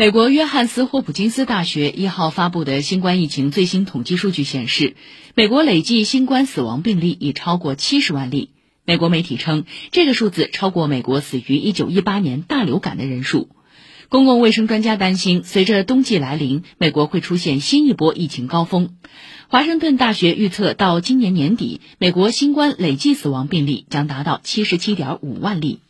美国约翰斯霍普金斯大学一号发布的新冠疫情最新统计数据显示，美国累计新冠死亡病例已超过七十万例。美国媒体称，这个数字超过美国死于一九一八年大流感的人数。公共卫生专家担心，随着冬季来临，美国会出现新一波疫情高峰。华盛顿大学预测，到今年年底，美国新冠累计死亡病例将达到七十七点五万例。